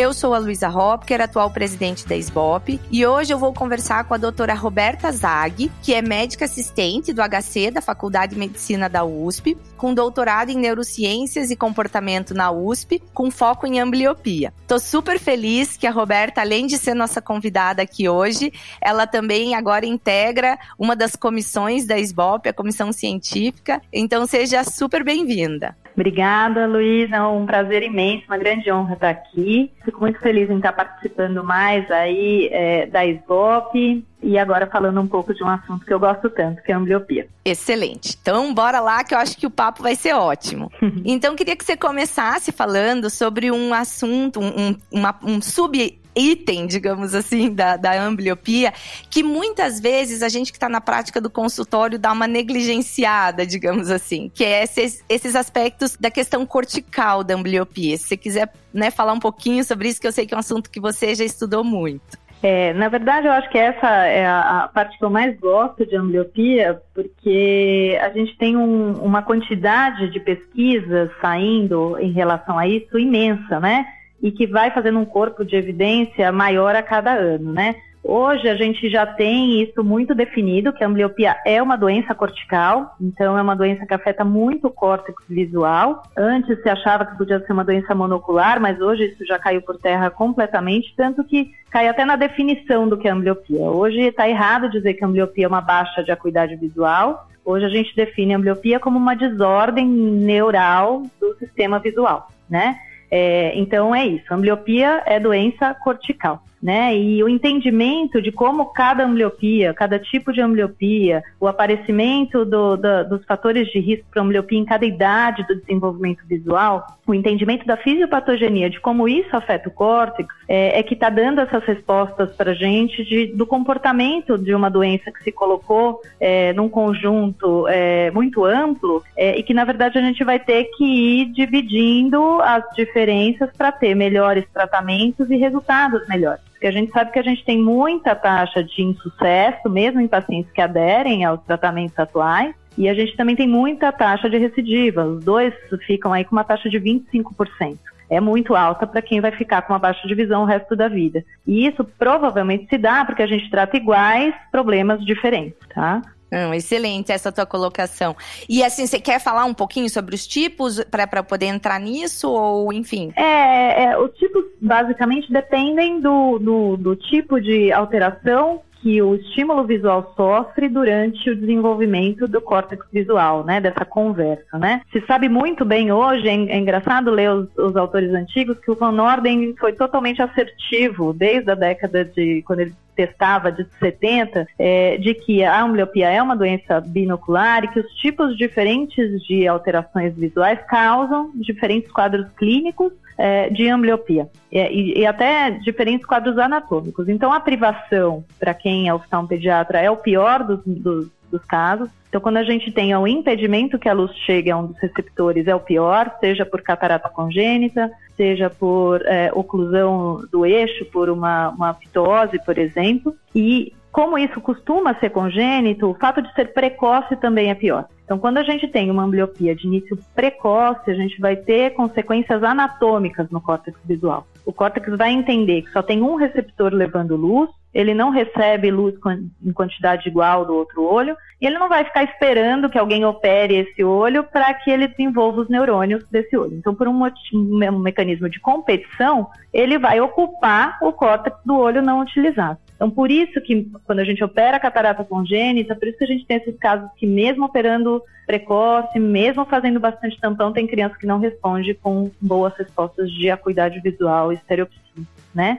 Eu sou a Luísa Hopker, atual presidente da SBOP, e hoje eu vou conversar com a doutora Roberta Zag, que é médica assistente do HC da Faculdade de Medicina da USP, com doutorado em Neurociências e Comportamento na USP, com foco em ambliopia. Tô super feliz que a Roberta, além de ser nossa convidada aqui hoje, ela também agora integra uma das comissões da SBOP, a comissão científica, então seja super bem-vinda. Obrigada, Luísa. É um prazer imenso, uma grande honra estar aqui. Fico muito feliz em estar participando mais aí é, da SBOP e agora falando um pouco de um assunto que eu gosto tanto, que é a ambliopia. Excelente. Então, bora lá que eu acho que o papo vai ser ótimo. então, queria que você começasse falando sobre um assunto, um, uma, um sub item, digamos assim, da, da ambliopia, que muitas vezes a gente que está na prática do consultório dá uma negligenciada, digamos assim, que é esses, esses aspectos da questão cortical da ambliopia. Se você quiser né, falar um pouquinho sobre isso, que eu sei que é um assunto que você já estudou muito. É, na verdade, eu acho que essa é a, a, parte que eu mais gosto de ambliopia, porque a gente tem um, uma quantidade de pesquisas saindo em relação a isso imensa, né? E que vai fazendo um corpo de evidência maior a cada ano, né? Hoje a gente já tem isso muito definido, que a ambliopia é uma doença cortical, então é uma doença que afeta muito o córtex visual. Antes se achava que podia ser uma doença monocular, mas hoje isso já caiu por terra completamente, tanto que cai até na definição do que é ambliopia. Hoje está errado dizer que a ambliopia é uma baixa de acuidade visual. Hoje a gente define a ambliopia como uma desordem neural do sistema visual, né? É, então é isso. Ambliopia é doença cortical né? E o entendimento de como cada ambliopia, cada tipo de ambliopia, o aparecimento do, do, dos fatores de risco para ambliopia em cada idade do desenvolvimento visual, o entendimento da fisiopatogenia, de como isso afeta o córtex, é, é que está dando essas respostas para a gente de, do comportamento de uma doença que se colocou é, num conjunto é, muito amplo é, e que, na verdade, a gente vai ter que ir dividindo as diferenças para ter melhores tratamentos e resultados melhores. Porque a gente sabe que a gente tem muita taxa de insucesso, mesmo em pacientes que aderem aos tratamentos atuais, e a gente também tem muita taxa de recidiva. Os dois ficam aí com uma taxa de 25% é muito alta para quem vai ficar com uma baixa de visão o resto da vida. E isso provavelmente se dá porque a gente trata iguais problemas diferentes, tá? Hum, excelente essa tua colocação. E assim, você quer falar um pouquinho sobre os tipos para poder entrar nisso ou enfim? É, é, os tipos basicamente dependem do, do, do tipo de alteração que o estímulo visual sofre durante o desenvolvimento do córtex visual, né, dessa conversa, né. Se sabe muito bem hoje, é, é engraçado ler os, os, autores antigos, que o Van Orden foi totalmente assertivo desde a década de, quando ele testava de 70, é, de que a ambliopia é uma doença binocular e que os tipos diferentes de alterações visuais causam diferentes quadros clínicos é, de ambliopia e, e, até diferentes quadros anatômicos. Então, a privação, para quem é oftalmopediatra, é o pior dos, dos, dos casos. Então, quando a gente tem o impedimento que a luz chegue a um dos receptores, é o pior, seja por catarata congênita, seja por é, oclusão do eixo, por uma, uma fitose, por exemplo. E como isso costuma ser congênito, o fato de ser precoce também é pior. Então, quando a gente tem uma ambliopia de início precoce, a gente vai ter consequências anatômicas no córtex visual. O córtex vai entender que só tem um receptor levando luz, ele não recebe luz em quantidade igual do outro olho, e ele não vai ficar esperando que alguém opere esse olho para que ele desenvolva os neurônios desse olho. Então, por um, um mecanismo de competição, ele vai ocupar o córtex do olho não utilizado. Então, por isso que quando a gente opera a catarata congênita, por isso que a gente tem esses casos que mesmo operando precoce, mesmo fazendo bastante tampão, tem criança que não responde com boas respostas de acuidade visual e estereopsia, né?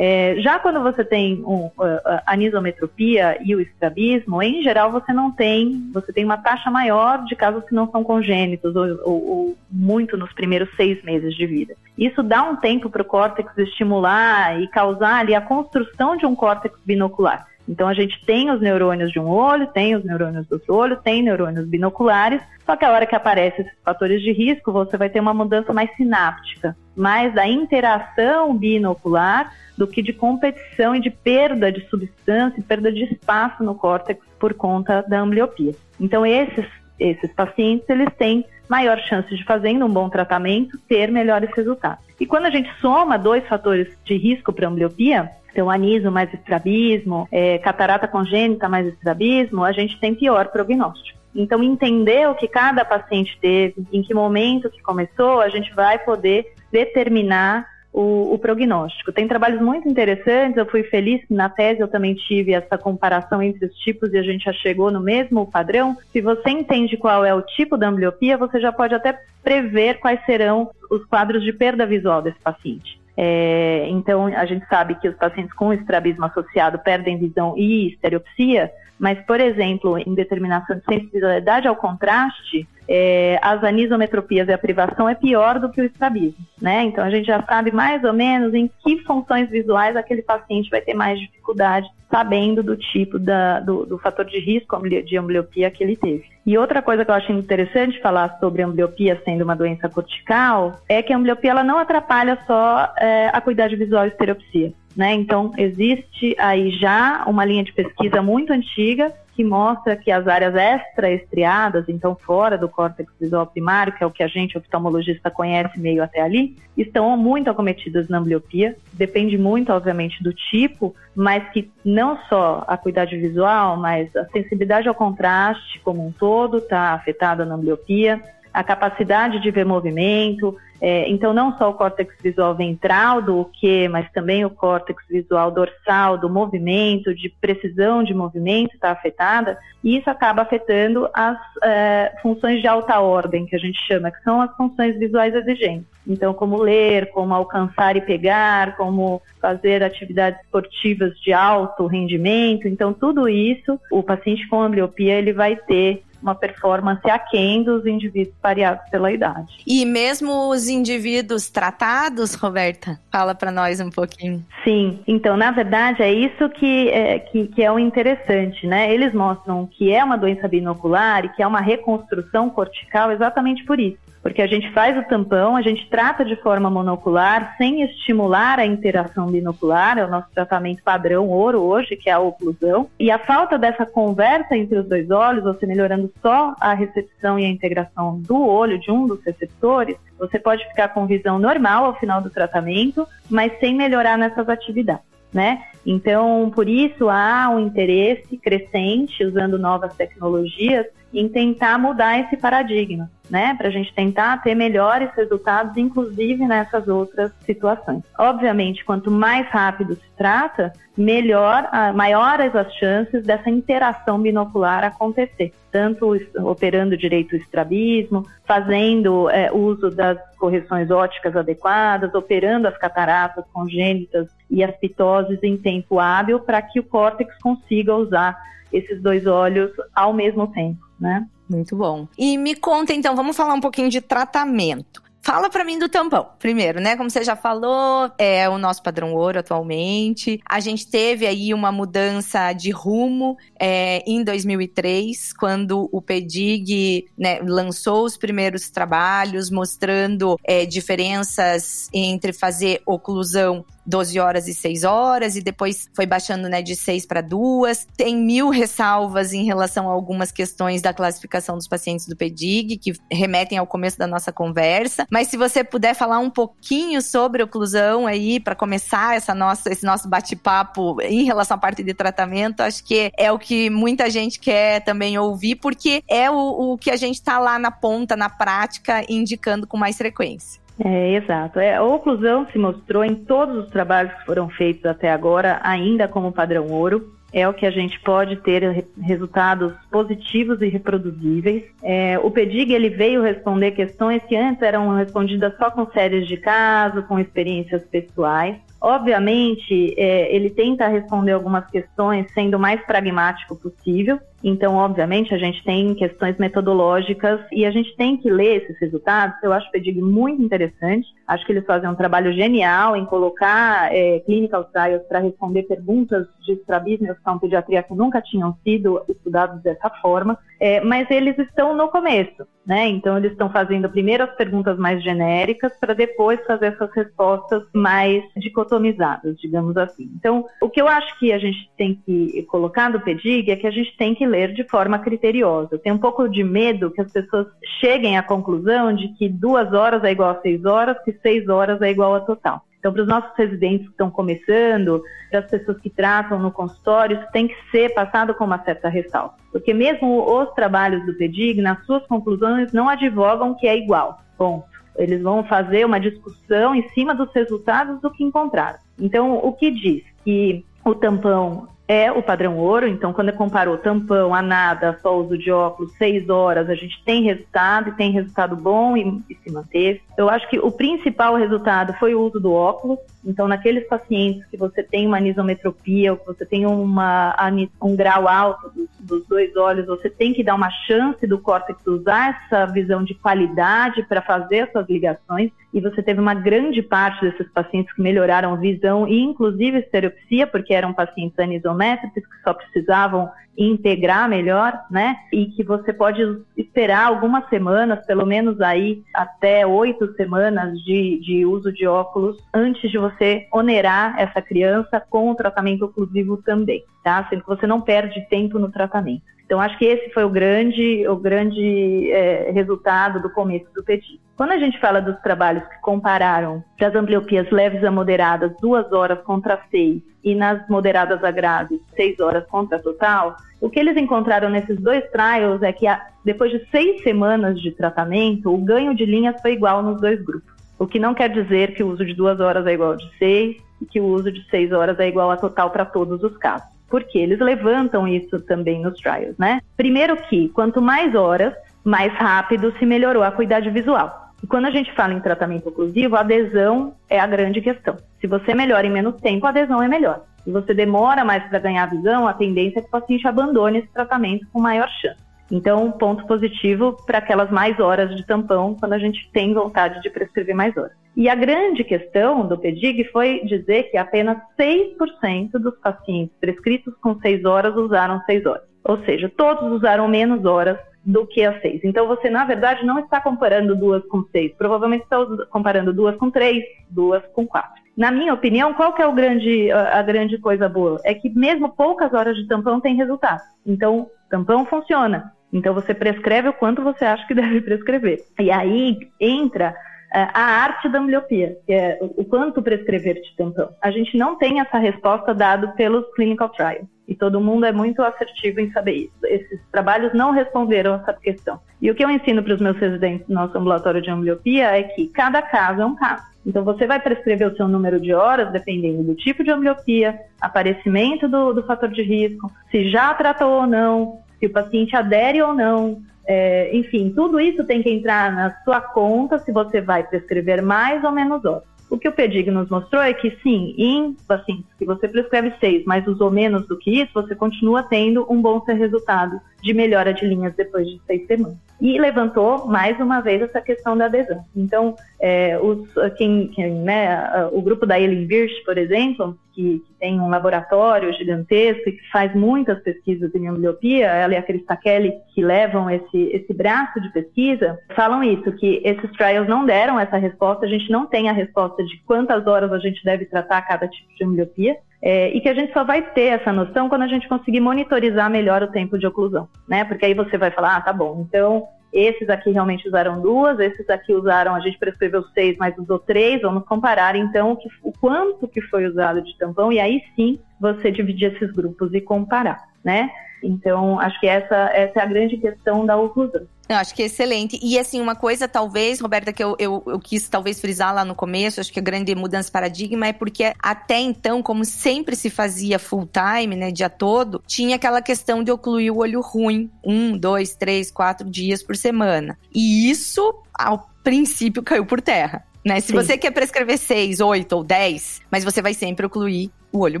É, já quando você tem um, a anisometropia e o estrabismo, em geral você não tem, você tem uma taxa maior de casos que não são congênitos ou, ou, ou muito nos primeiros seis meses de vida. Isso dá um tempo para o córtex estimular e causar ali a construção de um córtex binocular. Então a gente tem os neurônios de um olho, tem os neurônios do outro olho, tem neurônios binoculares, só que a hora que aparecem esses fatores de risco, você vai ter uma mudança mais sináptica, mais da interação binocular do que de competição e de perda de substância, perda de espaço no córtex por conta da ambliopia. Então esses esses pacientes eles têm maior chance de fazendo um bom tratamento ter melhores resultados. E quando a gente soma dois fatores de risco para ambliopia, então anismo mais estrabismo, é, catarata congênita mais estrabismo, a gente tem pior prognóstico. Então, entender o que cada paciente teve, em que momento que começou, a gente vai poder determinar o, o, prognóstico. Tem trabalhos muito interessantes, eu fui feliz na tese eu também tive essa comparação entre os tipos e a gente já chegou no mesmo padrão. Se você entende qual é o tipo da ambliopia, você já pode até prever quais serão os quadros de perda visual desse paciente. É, então, a gente sabe que os pacientes com estrabismo associado perdem visão e estereopsia, mas, por exemplo, em determinação de sensibilidade ao contraste, é, as anisometropias e a privação é pior do que o estrabismo, né? Então a gente já sabe mais ou menos em que funções visuais aquele paciente vai ter mais dificuldade, sabendo do tipo da, do, do fator de risco de ambliopia que ele teve. E outra coisa que eu acho interessante falar sobre a ambliopia sendo uma doença cortical é que a ambliopia ela não atrapalha só é, a cuidade visual e estereopsia. Né? Então, existe aí já uma linha de pesquisa muito antiga que mostra que as áreas extraestriadas, então fora do córtex visual primário, que é o que a gente, oftalmologista, conhece meio até ali, estão muito acometidas na ambliopia. Depende muito, obviamente, do tipo, mas que não só a cuidade visual, mas a sensibilidade ao contraste como um todo está afetada na ambliopia a capacidade de ver movimento. É, então, não só o córtex visual ventral do que, mas também o córtex visual dorsal do movimento, de precisão de movimento está afetada, e isso acaba afetando as é, funções de alta ordem, que a gente chama, que são as funções visuais exigentes. Então, como ler, como alcançar e pegar, como fazer atividades esportivas de alto rendimento. Então, tudo isso, o paciente com ambliopia, ele vai ter uma performance aquém dos indivíduos pareados pela idade. E mesmo os indivíduos tratados, Roberta? Fala para nós um pouquinho. Sim, então, na verdade, é isso que é, que, que é o interessante, né? Eles mostram que é uma doença binocular e que é uma reconstrução cortical exatamente por isso porque a gente faz o tampão, a gente trata de forma monocular, sem estimular a interação binocular, é o nosso tratamento padrão ouro hoje, que é a oclusão. E a falta dessa conversa entre os dois olhos, você melhorando só a recepção e a integração do olho, de um dos receptores, você pode ficar com visão normal ao final do tratamento, mas sem melhorar nessas atividades. Né? Então, por isso há um interesse crescente usando novas tecnologias em tentar mudar esse paradigma, né? Para a gente tentar ter melhores resultados, inclusive nessas outras situações. Obviamente, quanto mais rápido se trata, melhor, maiores as chances dessa interação binocular acontecer, tanto operando direito o estrabismo, fazendo é, uso das correções óticas adequadas, operando as cataratas congênitas e as pitoses em tempo hábil para que o córtex consiga usar esses dois olhos ao mesmo tempo, né? Muito bom. E me conta então, vamos falar um pouquinho de tratamento. Fala para mim do tampão, primeiro, né? Como você já falou, é o nosso padrão ouro atualmente. A gente teve aí uma mudança de rumo é, em 2003, quando o PEDIG né, lançou os primeiros trabalhos mostrando é, diferenças entre fazer oclusão 12 horas e 6 horas, e depois foi baixando né, de 6 para 2. Tem mil ressalvas em relação a algumas questões da classificação dos pacientes do PEDIG, que remetem ao começo da nossa conversa. Mas se você puder falar um pouquinho sobre oclusão aí, para começar essa nossa, esse nosso bate-papo em relação à parte de tratamento, acho que é o que muita gente quer também ouvir, porque é o, o que a gente está lá na ponta, na prática, indicando com mais frequência. É, exato. É, a oclusão se mostrou em todos os trabalhos que foram feitos até agora, ainda como padrão ouro. É o que a gente pode ter resultados positivos e reproduzíveis. É, o PEDIG ele veio responder questões que antes eram respondidas só com séries de caso, com experiências pessoais. Obviamente, é, ele tenta responder algumas questões sendo o mais pragmático possível. Então, obviamente, a gente tem questões metodológicas e a gente tem que ler esses resultados. Eu acho o PEDIG muito interessante. Acho que eles fazem um trabalho genial em colocar é, clinical trials para responder perguntas de estrabismo e pediatria que nunca tinham sido estudados dessa forma. É, mas eles estão no começo, né? Então, eles estão fazendo primeiro as perguntas mais genéricas para depois fazer essas respostas mais dicotomizadas, digamos assim. Então, o que eu acho que a gente tem que colocar do PEDIG é que a gente tem que ler de forma criteriosa. Eu tenho um pouco de medo que as pessoas cheguem à conclusão de que duas horas é igual a seis horas, que seis horas é igual a total. Então, para os nossos residentes que estão começando, para as pessoas que tratam no consultório, isso tem que ser passado com uma certa ressalva. Porque mesmo os trabalhos do PEDIG, nas suas conclusões, não advogam que é igual. Ponto. Eles vão fazer uma discussão em cima dos resultados do que encontraram. Então, o que diz? Que o tampão é o padrão ouro, então quando eu comparo o tampão, a nada, só uso de óculos, seis horas, a gente tem resultado e tem resultado bom e, e se manteve. Eu acho que o principal resultado foi o uso do óculos, então naqueles pacientes que você tem uma anisometropia, ou que você tem uma, um grau alto dos, dos dois olhos, você tem que dar uma chance do córtex usar essa visão de qualidade para fazer essas ligações, e você teve uma grande parte desses pacientes que melhoraram visão e inclusive estereopsia, porque eram pacientes anisométricos que só precisavam integrar melhor, né? E que você pode esperar algumas semanas, pelo menos aí até oito semanas de, de uso de óculos antes de você onerar essa criança com o tratamento oclusivo também, tá? Sendo que você não perde tempo no tratamento. Então, acho que esse foi o grande, o grande é, resultado do começo do PETI. Quando a gente fala dos trabalhos que compararam das ambliopias leves a moderadas, duas horas contra seis, e nas moderadas a graves, seis horas contra total, o que eles encontraram nesses dois trials é que depois de seis semanas de tratamento, o ganho de linhas foi igual nos dois grupos. O que não quer dizer que o uso de duas horas é igual de seis e que o uso de seis horas é igual a total para todos os casos porque eles levantam isso também nos trials, né? Primeiro que, quanto mais horas, mais rápido se melhorou a cuidade visual. E quando a gente fala em tratamento oclusivo, a adesão é a grande questão. Se você melhora em menos tempo, a adesão é melhor. Se você demora mais para ganhar visão, a tendência é que o paciente abandone esse tratamento com maior chance. Então, ponto positivo para aquelas mais horas de tampão, quando a gente tem vontade de prescrever mais horas. E a grande questão do PEDIG foi dizer que apenas 6% dos pacientes prescritos com 6 horas usaram 6 horas. Ou seja, todos usaram menos horas do que as 6. Então, você, na verdade, não está comparando duas com 6. Provavelmente está comparando duas com 3, duas com 4. Na minha opinião, qual que é grande, a grande coisa boa? É que mesmo poucas horas de tampão tem resultado. Então, tampão funciona. Então você prescreve o quanto você acha que deve prescrever. E aí entra a arte da ambliopia, que é o, quanto prescrever de tampão. A gente não tem essa resposta dada pelos clinical trials. E todo mundo é muito assertivo em saber isso. Esses trabalhos não responderam essa questão. E o que eu ensino para os meus residentes no nosso ambulatório de ambliopia é que cada caso é um caso. Então, você vai prescrever o seu número de horas dependendo do tipo de ambliopia, aparecimento do, do fator de risco, se já tratou ou não, se o paciente adere ou não. É, enfim, tudo isso tem que entrar na sua conta se você vai prescrever mais ou menos horas. O que o PEDIG nos mostrou é que sim, em pacientes que você prescreve seis, mas usou menos do que isso, você continua tendo um bom resultado de melhora de linhas depois de seis semanas. E levantou mais uma vez essa questão da adesão. Então, é, os, quem, quem, né, o grupo da Ellen Birch, por exemplo, que, que, tem um laboratório gigantesco e que faz muitas pesquisas em ambliopia, ela e a Krista Kelly, que levam esse, esse braço de pesquisa, falam isso, que esses trials não deram essa resposta, a gente não tem a resposta de quantas horas a gente deve tratar cada tipo de ambliopia, é, e que a gente só vai ter essa noção quando a gente conseguir monitorizar melhor o tempo de oclusão, né? Porque aí você vai falar, ah, tá bom, então esses aqui realmente usaram duas, esses aqui usaram, a gente prescreveu seis, mas usou três, vamos comparar então o, que, o quanto que foi usado de tampão, e aí sim você dividir esses grupos e comparar, né? Então, acho que essa, essa é a grande questão da oclusão. Eu acho que é excelente. E assim, uma coisa, talvez, Roberta, que eu, eu, eu, quis talvez frisar lá no começo, acho que a grande mudança de paradigma é porque até então, como sempre se fazia full time, né, dia todo, tinha aquela questão de ocluir o olho ruim um, dois, três, quatro dias por semana. E isso, ao princípio, caiu por terra né? Se Sim. você quer prescrever seis, oito ou dez, mas você vai sempre ocluir o olho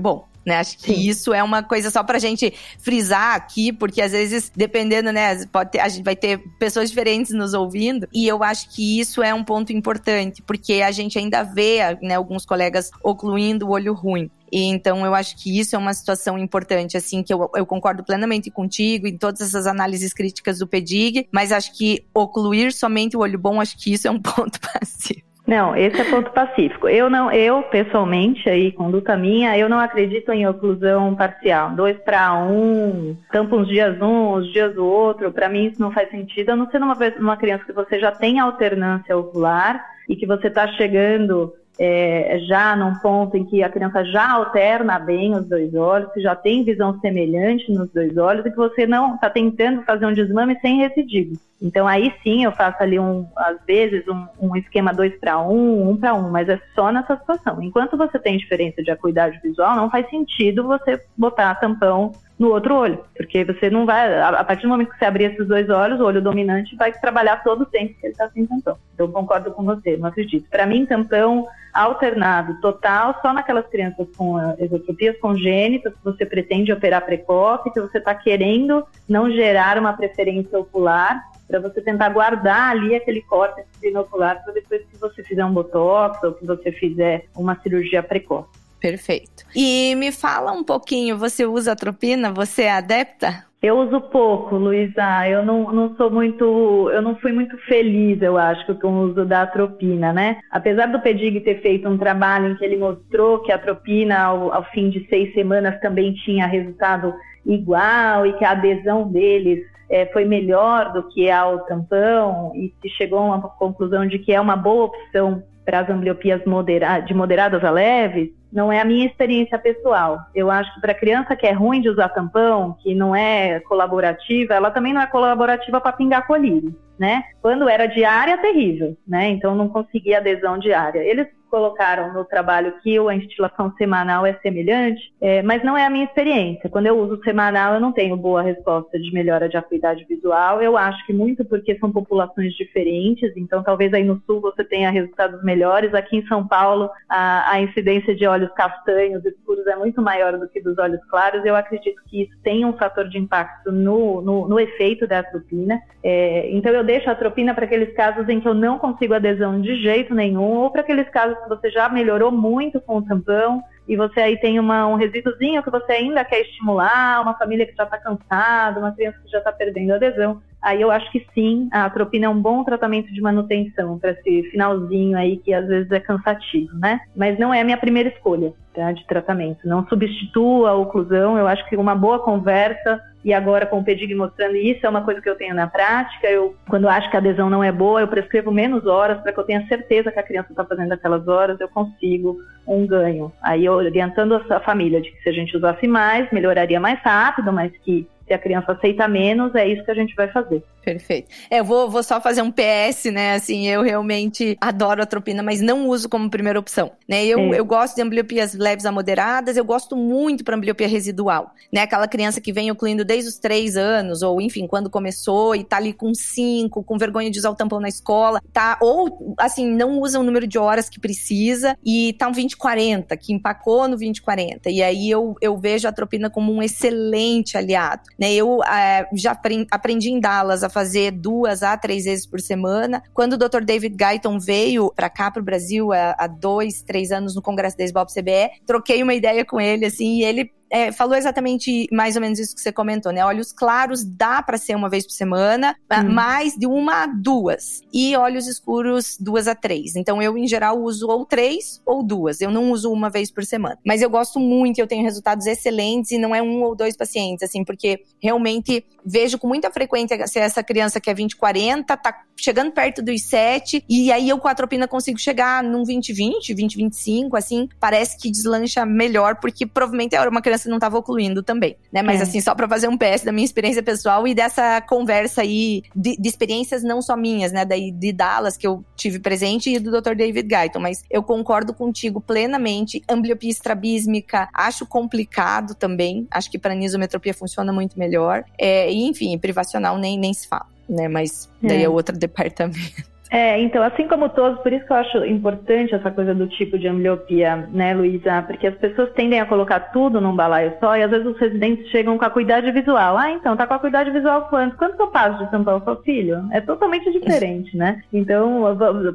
bom. Né? Acho que Sim. isso é uma coisa só pra gente frisar aqui, porque às vezes, dependendo, né, pode ter, a gente vai ter pessoas diferentes nos ouvindo, e eu acho que isso é um ponto importante, porque a gente ainda vê, né, alguns colegas ocluindo o olho ruim. E então eu acho que isso é uma situação importante, assim, que eu, eu concordo plenamente contigo em todas essas análises críticas do PEDIG, mas acho que ocluir somente o olho bom, acho que isso é um ponto passivo. Não, esse é ponto pacífico. Eu não, eu pessoalmente aí, conduta minha, eu não acredito em oclusão parcial. Dois para um, tampa uns dias um, uns dias o outro. Para mim isso não faz sentido. A não ser numa, numa criança que você já tem alternância ocular e que você está chegando é, já num ponto em que a criança já alterna bem os dois olhos, que já tem visão semelhante nos dois olhos e que você não está tentando fazer um desmame sem recidivo. Então aí sim eu faço ali um, às vezes um, um esquema 2 para 1, 1 para 1, mas é só nessa situação. Enquanto você tem diferença de acuidade visual, não faz sentido você botar tampão no outro olho, porque você não vai, a partir do momento que você abrir esses dois olhos, o olho dominante vai trabalhar todo o tempo que ele está sem tampão. Então, concordo com você, não acredito. Para mim, tampão alternado total só naquelas crianças com exotropias congênitas que você pretende operar precoce, que você está querendo não gerar uma preferência ocular, para você tentar guardar ali aquele córtex binocular para depois que você fizer um botox ou que você fizer uma cirurgia precoce. Perfeito. E me fala um pouquinho, você usa atropina? Você é adepta? Eu uso pouco, Luísa. Eu não, não sou muito. Eu não fui muito feliz, eu acho, com o uso da atropina, né? Apesar do Pedig ter feito um trabalho em que ele mostrou que a atropina, ao, ao fim de seis semanas, também tinha resultado igual e que a adesão deles é, foi melhor do que ao tampão e se chegou a uma conclusão de que é uma boa opção para as ambliopias modera de moderadas a leves, não é a minha experiência pessoal. Eu acho que para criança que é ruim de usar tampão, que não é colaborativa, ela também não é colaborativa para pingar colírio, né? Quando era diária, terrível, né? Então não conseguia adesão diária. Eles colocaram no trabalho que a instilação semanal é semelhante, é, mas não é a minha experiência. Quando eu uso semanal, eu não tenho boa resposta de melhora de acuidade visual. Eu acho que muito porque são populações diferentes, então talvez aí no sul você tenha resultados melhores. Aqui em São Paulo, a, a incidência de olhos castanhos escuros é muito maior do que dos olhos claros. Eu acredito que isso tem um fator de impacto no, no, no efeito da atropina. É, então eu deixo a atropina para aqueles casos em que eu não consigo adesão de jeito nenhum, ou para aqueles casos você já melhorou muito com o tampão e você aí tem uma, um resíduozinho que você ainda quer estimular, uma família que já está cansada, uma criança que já está perdendo adesão, aí eu acho que sim, a atropina é um bom tratamento de manutenção para esse finalzinho aí que às vezes é cansativo, né? Mas não é a minha primeira escolha tá, de tratamento. Não substitua a oclusão, eu acho que uma boa conversa e agora com o Pedig mostrando isso é uma coisa que eu tenho na prática. Eu, quando acho que a adesão não é boa, eu prescrevo menos horas para que eu tenha certeza que a criança está fazendo aquelas horas, eu consigo um ganho. Aí orientando a família de que se a gente usasse mais, melhoraria mais rápido, mas que se a criança aceita menos, é isso que a gente vai fazer. Perfeito. É, eu vou, vou só fazer um PS, né? Assim, eu realmente adoro a atropina, mas não uso como primeira opção. Né? Eu, é. eu gosto de ambliopias leves a moderadas, eu gosto muito para ambliopia residual. Né? Aquela criança que vem ocluindo desde os três anos, ou enfim, quando começou, e tá ali com cinco, com vergonha de usar o tampão na escola, tá? Ou, assim, não usa o número de horas que precisa e tá um 2040, que empacou no 2040. E aí eu, eu vejo a atropina como um excelente aliado. Né? Eu é, já aprendi em Dallas a fazer duas a três vezes por semana. Quando o Dr. David Guyton veio para cá, para o Brasil, há, dois, três anos no Congresso da SBOP CBE, troquei uma ideia com ele, assim, e ele é, falou exatamente mais ou menos isso que você comentou, né? Olhos claros dá para ser uma vez por semana, hum. mais de uma a duas. E olhos escuros, duas a três. Então eu, em geral, uso ou três ou duas. Eu não uso uma vez por semana. Mas eu gosto muito, eu tenho resultados excelentes e não é um ou dois pacientes, assim, porque realmente vejo com muita frequência se essa criança que é 20-40 tá chegando perto dos 7, e aí eu com a atropina consigo chegar num 20-20, 20-25, assim, parece que deslancha melhor, porque provavelmente era uma criança criança não estava ocluindo também, né? Mas é. assim, só para fazer um PS da minha experiência pessoal e dessa conversa aí de, de, experiências não só minhas, né? Daí de Dallas, que eu tive presente, e do Dr. David Guyton. Mas eu concordo contigo plenamente. Ambliopia estrabísmica, acho complicado também. Acho que para nisometropia funciona muito melhor. É, e, enfim, privacional nem, nem se fala, né? Mas daí é, é outro departamento. É, então, assim como todos, por isso que eu acho importante essa coisa do tipo de ambliopia, né, Luísa? Porque as pessoas tendem a colocar tudo num balaio só e às vezes os residentes chegam com a cuidade visual. Ah, então, tá com a cuidade visual quanto? Quanto que eu passo de São Paulo seu filho? É totalmente diferente, né? Então,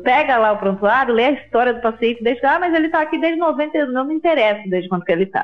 pega lá o prontuário, lê a história do paciente, deixa, ah, mas ele tá aqui desde 90, não me interessa desde quando que ele tá.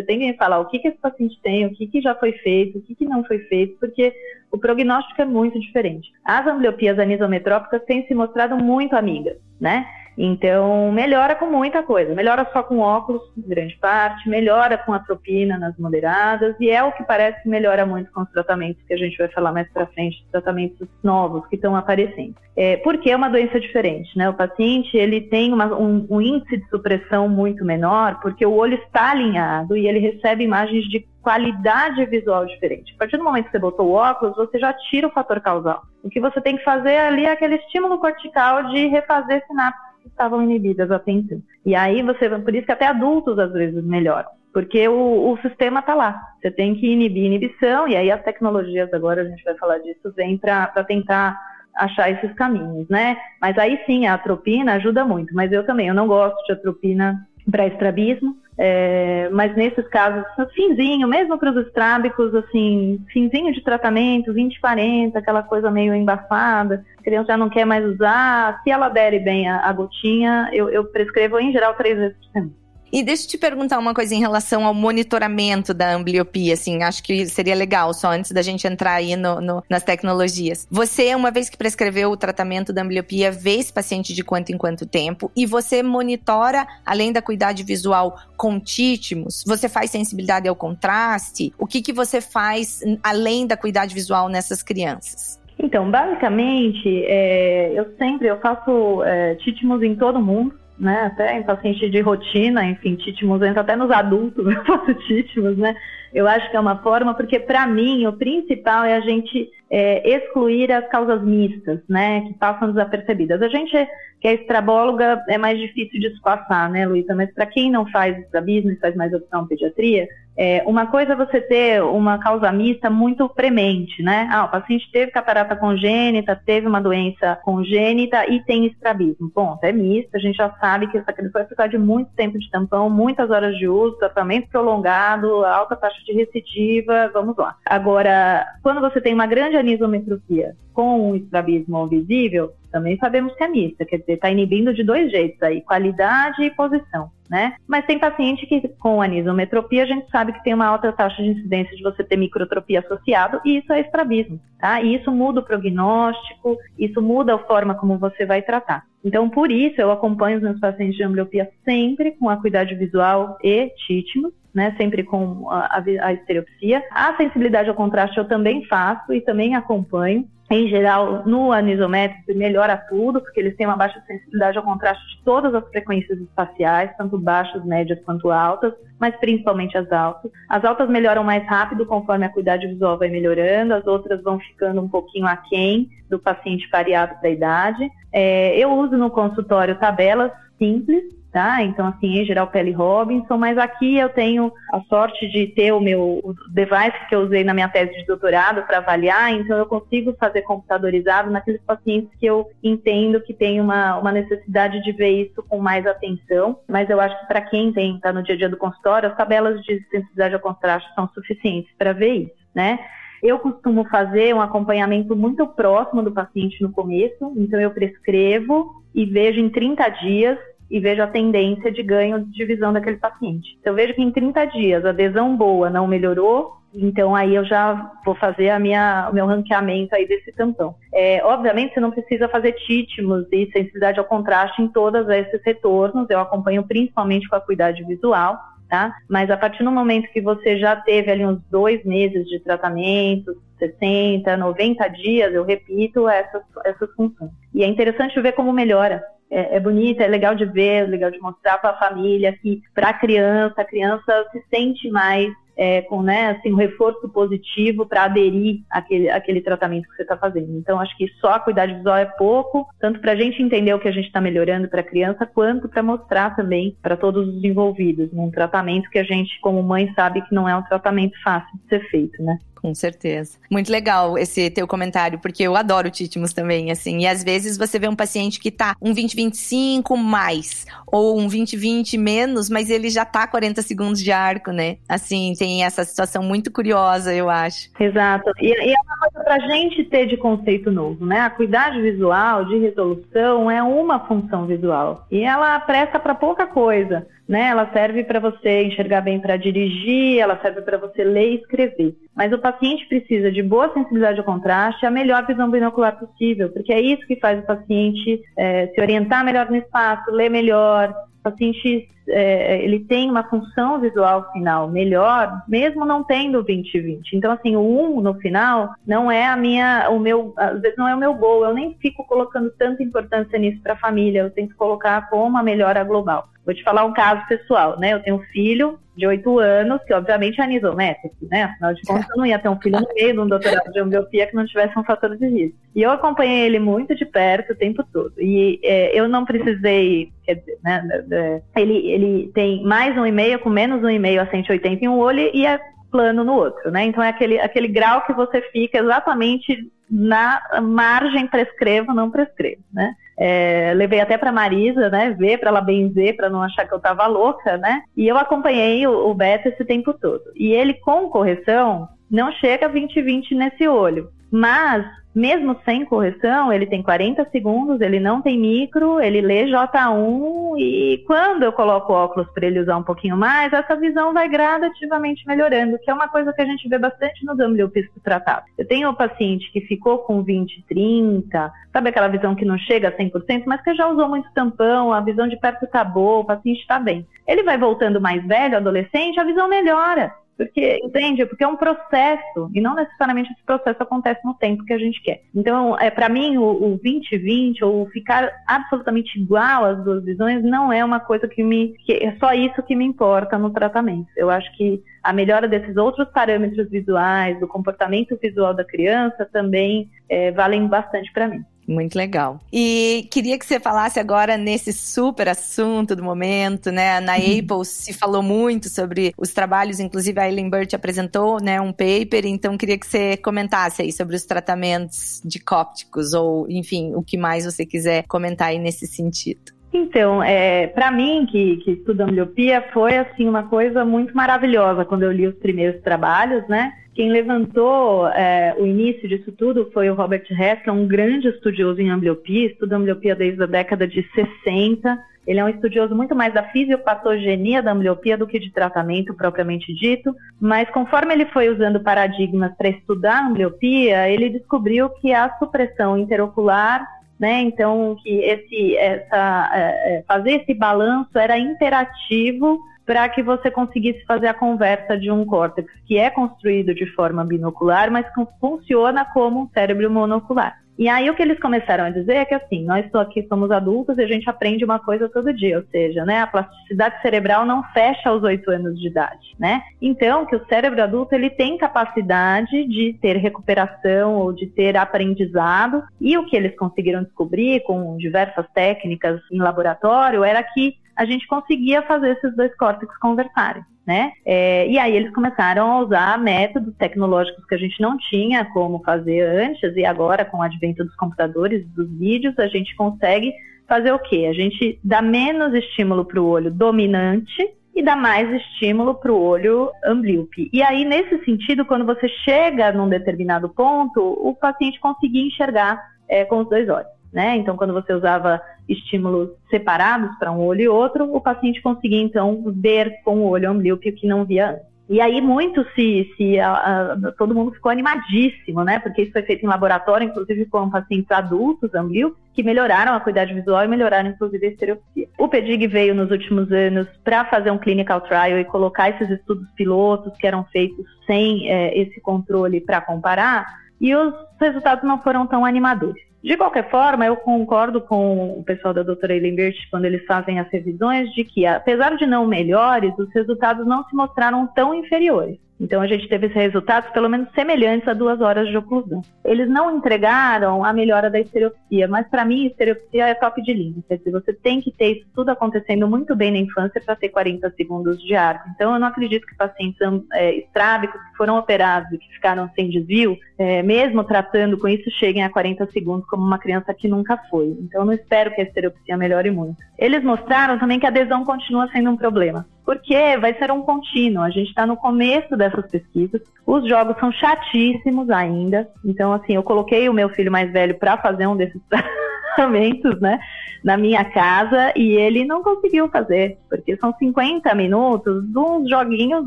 Você tem que falar o que, que esse paciente tem, o que, que já foi feito, o que, que não foi feito, porque o prognóstico é muito diferente. As ambliopias anisometrópicas têm se mostrado muito amigas, né? Então, melhora com muita coisa. Melhora só com óculos, grande parte, melhora com atropina nas moderadas, e é o que parece que melhora muito com os tratamentos que a gente vai falar mais para frente, tratamentos novos que estão aparecendo. É, porque é uma doença diferente, né? O paciente, ele tem uma, um, um índice de supressão muito menor, porque o olho está alinhado e ele recebe imagens de qualidade visual diferente. A partir do momento que você botou o óculos, você já tira o fator causal. O que você tem que fazer ali é aquele estímulo cortical de refazer sinapses estavam inibidas até então. E aí você, por isso que até adultos às vezes melhoram. Porque o, o sistema está lá. Você tem que inibir inibição, e aí as tecnologias, agora a gente vai falar disso, vêm para tentar achar esses caminhos, né? Mas aí sim, a atropina ajuda muito. Mas eu também, eu não gosto de atropina para estrabismo. É, mas nesses casos, finzinho, mesmo para os estrábicos, assim, finzinho de tratamento, 20, 40, aquela coisa meio embaçada, a criança já não quer mais usar, se ela adere bem a, a gotinha, eu, eu prescrevo em geral três vezes por semana. E deixa eu te perguntar uma coisa em relação ao monitoramento da ambliopia, assim, acho que seria legal, só antes da gente entrar aí no, no, nas tecnologias. Você, uma vez que prescreveu o tratamento da ambliopia, vê esse paciente de quanto em quanto tempo e você monitora, além da cuidade visual, com títimos? Você faz sensibilidade ao contraste? O que, que você faz além da cuidade visual nessas crianças? Então, basicamente, é, eu sempre eu faço é, títimos em todo mundo né? Até em paciente de rotina, enfim, títimos entra até nos adultos, eu faço títimos, né? Eu acho que é uma forma, porque para mim o principal é a gente é, excluir as causas mistas, né? Que passam desapercebidas. A gente que é estrabóloga é mais difícil de passar, né, Luísa? Mas para quem não faz estrabismo e faz mais opção pediatria, é, uma coisa é você ter uma causa mista muito premente, né? Ah, o paciente teve catarata congênita, teve uma doença congênita e tem estrabismo. Ponto, é mista, a gente já sabe que essa criança vai precisar de muito tempo de tampão, muitas horas de uso, tratamento prolongado, alta taxa de recidiva, vamos lá. Agora, quando você tem uma grande anisometropia com um estrabismo visível, também sabemos que é mista, quer dizer, está inibindo de dois jeitos aí, qualidade e posição né? Mas tem paciente que com anisometropia a gente sabe que tem uma alta taxa de incidência de você ter microtropia associado e isso é estrabismo, tá? E isso muda o prognóstico, isso muda a forma como você vai tratar. Então, por isso, eu acompanho os meus pacientes de ambliopia sempre com acuidade visual e títimos, né, sempre com a, a, estereopsia. A sensibilidade ao contraste eu também faço e também acompanho em geral, no anisométrico melhora tudo, porque eles têm uma baixa sensibilidade ao contraste de todas as frequências espaciais, tanto baixas, médias quanto altas, mas principalmente as altas. As altas melhoram mais rápido conforme a cuidade visual vai melhorando, as outras vão ficando um pouquinho aquém do paciente variado da idade. É, eu uso no consultório tabelas simples, tá? Então, assim, em geral, Pele Robinson, mas aqui eu tenho a sorte de ter o meu device que eu usei na minha tese de doutorado para avaliar, então eu consigo fazer computadorizado naqueles pacientes que eu entendo que tem uma, uma necessidade de ver isso com mais atenção, mas eu acho que para quem tem, tá no dia a dia do consultório, as tabelas de sensibilidade ao contraste são suficientes para ver isso, né? Eu costumo fazer um acompanhamento muito próximo do paciente no começo, então eu prescrevo e vejo em 30 dias e vejo a tendência de ganho de visão daquele paciente. Então, eu vejo que em 30 dias a adesão boa não melhorou, então aí eu já vou fazer a minha, o meu ranqueamento aí desse tampão. É, obviamente você não precisa fazer títimos e sensibilidade ao contraste em todos esses retornos, eu acompanho principalmente com a cuidade visual, tá? Mas a partir do momento que você já teve ali uns dois meses de tratamento, 60, 90 dias, eu repito essas, essas funções. E é interessante ver como melhora é, é bonita, é legal de ver, é legal de mostrar para a família que para a criança, a criança se sente mais é, com né, assim, um reforço positivo para aderir àquele, àquele tratamento que você está fazendo. Então, acho que só a cuidado visual é pouco, tanto para a gente entender o que a gente está melhorando para a criança, quanto para mostrar também para todos os envolvidos num tratamento que a gente, como mãe, sabe que não é um tratamento fácil de ser feito, né? Com certeza. Muito legal esse teu comentário, porque eu adoro títimos também, assim. E às vezes você vê um paciente que tá um 20-25 mais, ou um 20-20 menos, mas ele já tá 40 segundos de arco, né? Assim, tem essa situação muito curiosa, eu acho. Exato. E, e é uma coisa pra gente ter de conceito novo, né? A cuidade visual, de resolução, é uma função visual. E ela presta para pouca coisa né? Ela serve para você enxergar bem para dirigir, ela serve para você ler e escrever. Mas o paciente precisa de boa sensibilidade ao contraste, a melhor visão binocular possível, porque é isso que faz o paciente é, se orientar melhor no espaço, ler melhor. O paciente é, ele tem uma função visual final melhor, mesmo não tendo 20-20. Então, assim, o 1 no final não é a minha, o meu, às vezes não é o meu gol. Eu nem fico colocando tanta importância nisso para a família. Eu tenho que colocar como uma melhora global. Vou te falar um caso pessoal, né? Eu tenho um filho de 8 anos, que obviamente é anisométrico, né? Afinal de contas, eu não ia ter um filho no meio de um doutorado de homeopia que não tivesse um fator de risco. E eu acompanhei ele muito de perto o tempo todo. E é, eu não precisei, quer dizer, né? Ele, ele tem mais um e-mail com menos um e-mail a 180 em um olho e é plano no outro, né? Então é aquele, aquele grau que você fica exatamente na margem prescrevo, não prescrevo, né? É, levei até para Marisa, né, ver para ela benzer, para não achar que eu estava louca, né? E eu acompanhei o, o Beto esse tempo todo. E ele com correção não chega a 20-20 nesse olho, mas mesmo sem correção, ele tem 40 segundos, ele não tem micro, ele lê J1 e quando eu coloco óculos para ele usar um pouquinho mais, essa visão vai gradativamente melhorando, que é uma coisa que a gente vê bastante nos ambliopistas tratados. Eu tenho um paciente que ficou com 20, 30, sabe aquela visão que não chega a 100%, mas que já usou muito tampão, a visão de perto tá boa, o paciente está bem. Ele vai voltando mais velho, adolescente, a visão melhora. Porque, entende? Porque é um processo, e não necessariamente esse processo acontece no tempo que a gente quer. Então, é, para mim, o, 2020, ou ficar absolutamente igual às duas visões, não é uma coisa que me. Que é só isso que me importa no tratamento. Eu acho que a melhora desses outros parâmetros visuais, do comportamento visual da criança, também é, valem bastante para mim. Muito legal. E queria que você falasse agora nesse super assunto do momento, né? Na uhum. Apple se falou muito sobre os trabalhos, inclusive a Ellen Burt apresentou, né, um paper, então queria que você comentasse aí sobre os tratamentos de cópticos ou, enfim, o que mais você quiser comentar aí nesse sentido. Então, é, para mim, que, que estuda ambliopia, foi assim uma coisa muito maravilhosa quando eu li os primeiros trabalhos, né? Quem levantou é, o início disso tudo foi o Robert Hess, que é um grande estudioso em ambliopia, estuda ambliopia desde a década de 60. Ele é um estudioso muito mais da fisiopatogenia da ambliopia do que de tratamento propriamente dito, mas conforme ele foi usando paradigmas para estudar a ambliopia, ele descobriu que a supressão interocular né? Então que esse, essa, é, é, fazer esse balanço era imperativo para que você conseguisse fazer a conversa de um córtex que é construído de forma binocular, mas que funciona como um cérebro monocular. E aí o que eles começaram a dizer é que assim, nós aqui somos adultos e a gente aprende uma coisa todo dia, ou seja, né, a plasticidade cerebral não fecha aos oito anos de idade, né? Então, que o cérebro adulto ele tem capacidade de ter recuperação ou de ter aprendizado, e o que eles conseguiram descobrir com diversas técnicas em laboratório era que a gente conseguia fazer esses dois córtex conversarem. Né? É, e aí eles começaram a usar métodos tecnológicos que a gente não tinha como fazer antes, e agora com o advento dos computadores, dos vídeos, a gente consegue fazer o quê? A gente dá menos estímulo para o olho dominante e dá mais estímulo para o olho amblíope. E aí, nesse sentido, quando você chega num determinado ponto, o paciente conseguia enxergar é, com os dois olhos. Né? Então, quando você usava estímulos separados para um olho e outro, o paciente conseguia então ver com o olho amblíope o que não via antes. E aí muito se, se a, a, todo mundo ficou animadíssimo, né? Porque isso foi feito em laboratório, inclusive com pacientes adultos, amblíopes, que melhoraram a qualidade visual e melhoraram inclusive a estereopsia. O PEDIG veio nos últimos anos para fazer um clinical trial e colocar esses estudos pilotos que eram feitos sem é, esse controle para comparar, e os resultados não foram tão animadores. De qualquer forma, eu concordo com o pessoal da doutora Eilenbert quando eles fazem as revisões de que, apesar de não melhores, os resultados não se mostraram tão inferiores. Então a gente teve esses resultados pelo menos semelhantes a duas horas de oclusão. Eles não entregaram a melhora da estereopsia, mas para mim estereopsia é top de linha. Quer dizer, você tem que ter isso tudo acontecendo muito bem na infância para ter 40 segundos de arco. Então eu não acredito que pacientes é, estrábicos que foram operados e que ficaram sem desvio, é, mesmo tratando com isso, cheguem a 40 segundos como uma criança que nunca foi. Então, não espero que a estereopsia melhore muito. Eles mostraram também que a adesão continua sendo um problema, porque vai ser um contínuo. A gente está no começo dessas pesquisas. Os jogos são chatíssimos ainda. Então, assim, eu coloquei o meu filho mais velho para fazer um desses tratamentos, né? na minha casa e ele não conseguiu fazer, porque são 50 minutos, uns joguinhos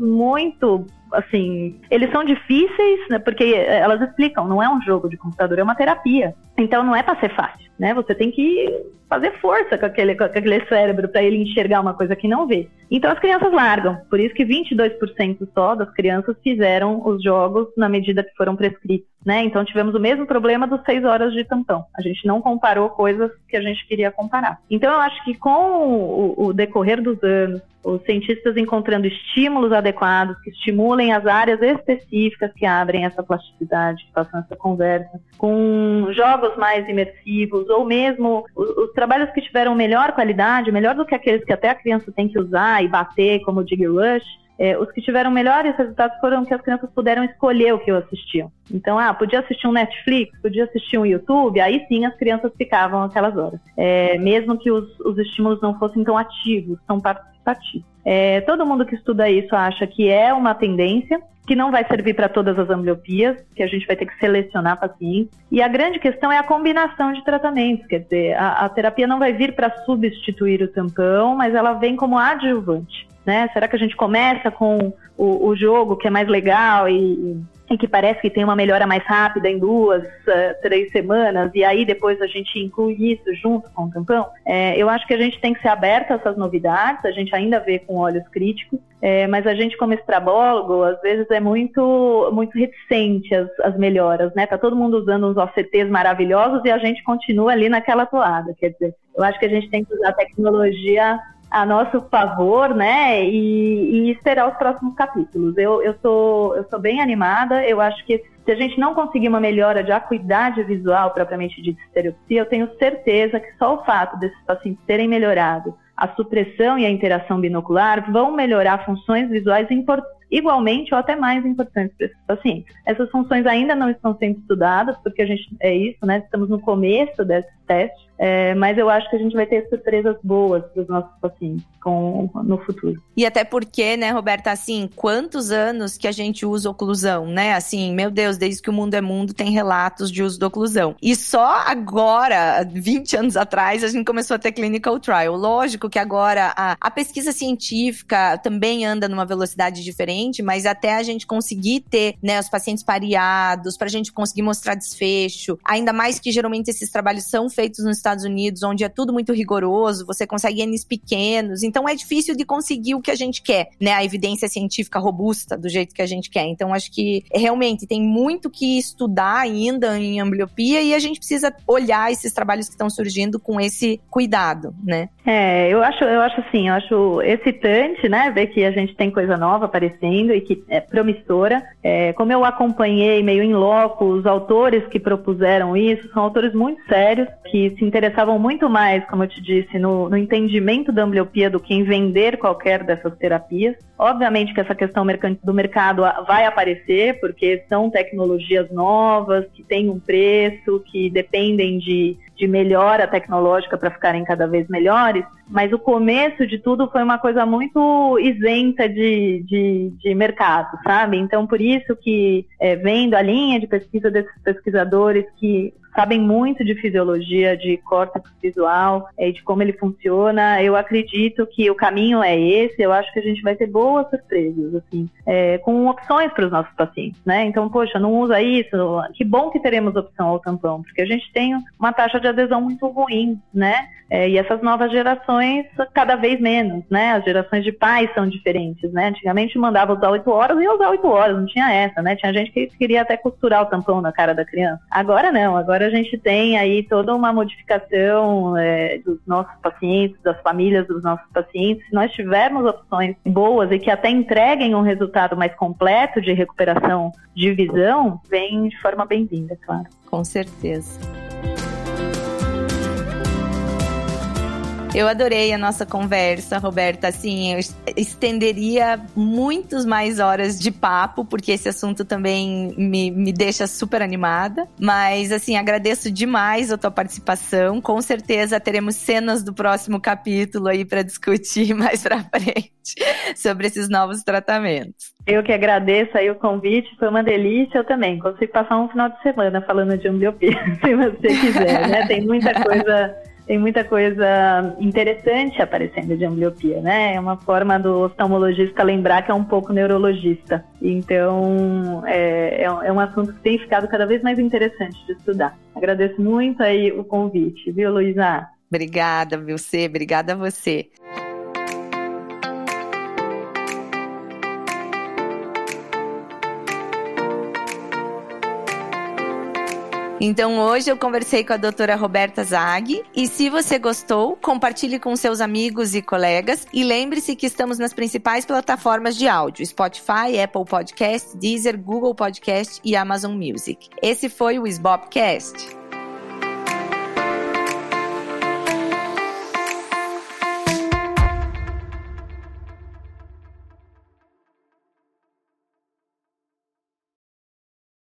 muito assim, eles são difíceis, né, porque elas explicam, não é um jogo de computador, é uma terapia. Então não é para ser fácil, né? Você tem que fazer força com aquele, com aquele cérebro para ele enxergar uma coisa que não vê. Então as crianças largam. Por isso que 22% só das crianças fizeram os jogos na medida que foram prescritos. Né? Então tivemos o mesmo problema dos seis horas de tampão. A gente não comparou coisas que a gente queria comparar. Então eu acho que com o, o decorrer dos anos, os cientistas encontrando estímulos adequados que estimulem as áreas específicas que abrem essa plasticidade, que façam essa conversa, com jogos mais imersivos ou mesmo os, os trabalhos que tiveram melhor qualidade, melhor do que aqueles que até a criança tem que usar e bater, como o Dig Rush, é, os que tiveram melhores resultados foram que as crianças puderam escolher o que assistiam. Então, ah, podia assistir um Netflix, podia assistir um YouTube, aí sim as crianças ficavam aquelas horas. É, mesmo que os, os, estímulos não fossem tão ativos, tão participativos. É, todo mundo que estuda isso acha que é uma tendência, que não vai servir para todas as ambliopias, que a gente vai ter que selecionar pacientes. E a grande questão é a combinação de tratamentos, quer dizer, a, a terapia não vai vir para substituir o tampão, mas ela vem como adjuvante. Né? Será que a gente começa com o, o jogo que é mais legal e, e, que parece que tem uma melhora mais rápida em duas, uh, três semanas, e aí depois a gente inclui isso junto com o tampão? É, eu acho que a gente tem que ser aberto a essas novidades, a gente ainda vê com olhos críticos, é, mas a gente como estrabólogo, às vezes é muito, muito reticente às, às melhoras, né? Tá todo mundo usando uns OCTs maravilhosos e a gente continua ali naquela toada, quer dizer, eu acho que a gente tem que usar a tecnologia a nosso favor, né? E, e, esperar os próximos capítulos. Eu, eu, eu sou bem animada, eu acho que se a gente não conseguir uma melhora de acuidade visual propriamente de estereopsia, eu tenho certeza que só o fato desses pacientes terem melhorado a supressão e a interação binocular vão melhorar funções visuais igualmente ou até mais importantes para esses pacientes. Essas funções ainda não estão sendo estudadas, porque a gente é isso, né? Estamos no começo desses testes, é, mas eu acho que a gente vai ter surpresas boas para os nossos pacientes com, no futuro. E até porque, né, Roberta, assim, quantos anos que a gente usa oclusão, né? Assim, meu Deus, desde que o mundo é mundo tem relatos de uso de oclusão. E só agora, 20 anos atrás, a gente começou a ter clinical trial. Lógico que agora a, a pesquisa científica também anda numa velocidade diferente, mas até a gente conseguir ter, né, os pacientes pareados, para a gente conseguir mostrar desfecho, ainda mais que geralmente esses trabalhos são feitos nos Estados Unidos, onde é tudo muito rigoroso, você consegue N's pequenos, então é difícil de conseguir o que a gente quer, né? A evidência científica robusta do jeito que a gente quer. Então acho que realmente tem muito que estudar ainda em ambliopia e a gente precisa olhar esses trabalhos que estão surgindo com esse cuidado, né? É, eu acho, eu acho assim, eu acho excitante, né? Ver que a gente tem coisa nova aparecendo e que é promissora. É, como eu acompanhei meio em loco os autores que propuseram isso, são autores muito sérios, que se interessavam muito mais, como eu te disse, no, no entendimento da ambliopia do que em vender qualquer dessas terapias. Obviamente que essa questão do mercado vai aparecer, porque são tecnologias novas, que têm um preço, que dependem de, de melhora tecnológica para ficarem cada vez melhores, mas o começo de tudo foi uma coisa muito isenta de, de, de mercado, sabe? Então, por isso que, é, vendo a linha de pesquisa desses pesquisadores que sabem muito de fisiologia, de córtex visual e de como ele funciona. Eu acredito que o caminho é esse. Eu acho que a gente vai ter boas surpresas, assim, é, com opções para os nossos pacientes, né? Então, poxa, não usa isso. Que bom que teremos opção ao tampão, porque a gente tem uma taxa de adesão muito ruim, né? É, e essas novas gerações, cada vez menos, né? As gerações de pais são diferentes, né? Antigamente mandava usar 8 horas e usar 8 horas, não tinha essa, né? Tinha gente que queria até costurar o tampão na cara da criança. Agora não, agora agora a gente tem aí toda uma modificação é, dos nossos pacientes, das famílias dos nossos pacientes. Se nós tivermos opções boas e que até entreguem um resultado mais completo de recuperação de visão, vem de forma bem-vinda, claro. Com certeza. Eu adorei a nossa conversa, Roberta. Assim, eu estenderia muitos mais horas de papo, porque esse assunto também me, me deixa super animada. Mas, assim, agradeço demais a tua participação. Com certeza teremos cenas do próximo capítulo aí para discutir mais para frente sobre esses novos tratamentos. Eu que agradeço aí o convite, foi uma delícia. Eu também consigo passar um final de semana falando de ambliopia, se você quiser, né? Tem muita coisa tem muita coisa interessante aparecendo de ambliopia, né? É uma forma do oftalmologista lembrar que é um pouco neurologista. Então, é, é, é um assunto que tem ficado cada vez mais interessante de estudar. Agradeço muito aí o convite, viu, Luísa? Obrigada, você. Obrigada a você. Então hoje eu conversei com a doutora Roberta Zag e se você gostou, compartilhe com seus amigos e colegas e lembre-se que estamos nas principais plataformas de áudio: Spotify, Apple Podcast, Deezer, Google Podcast e Amazon Music. Esse foi o Sbopcast.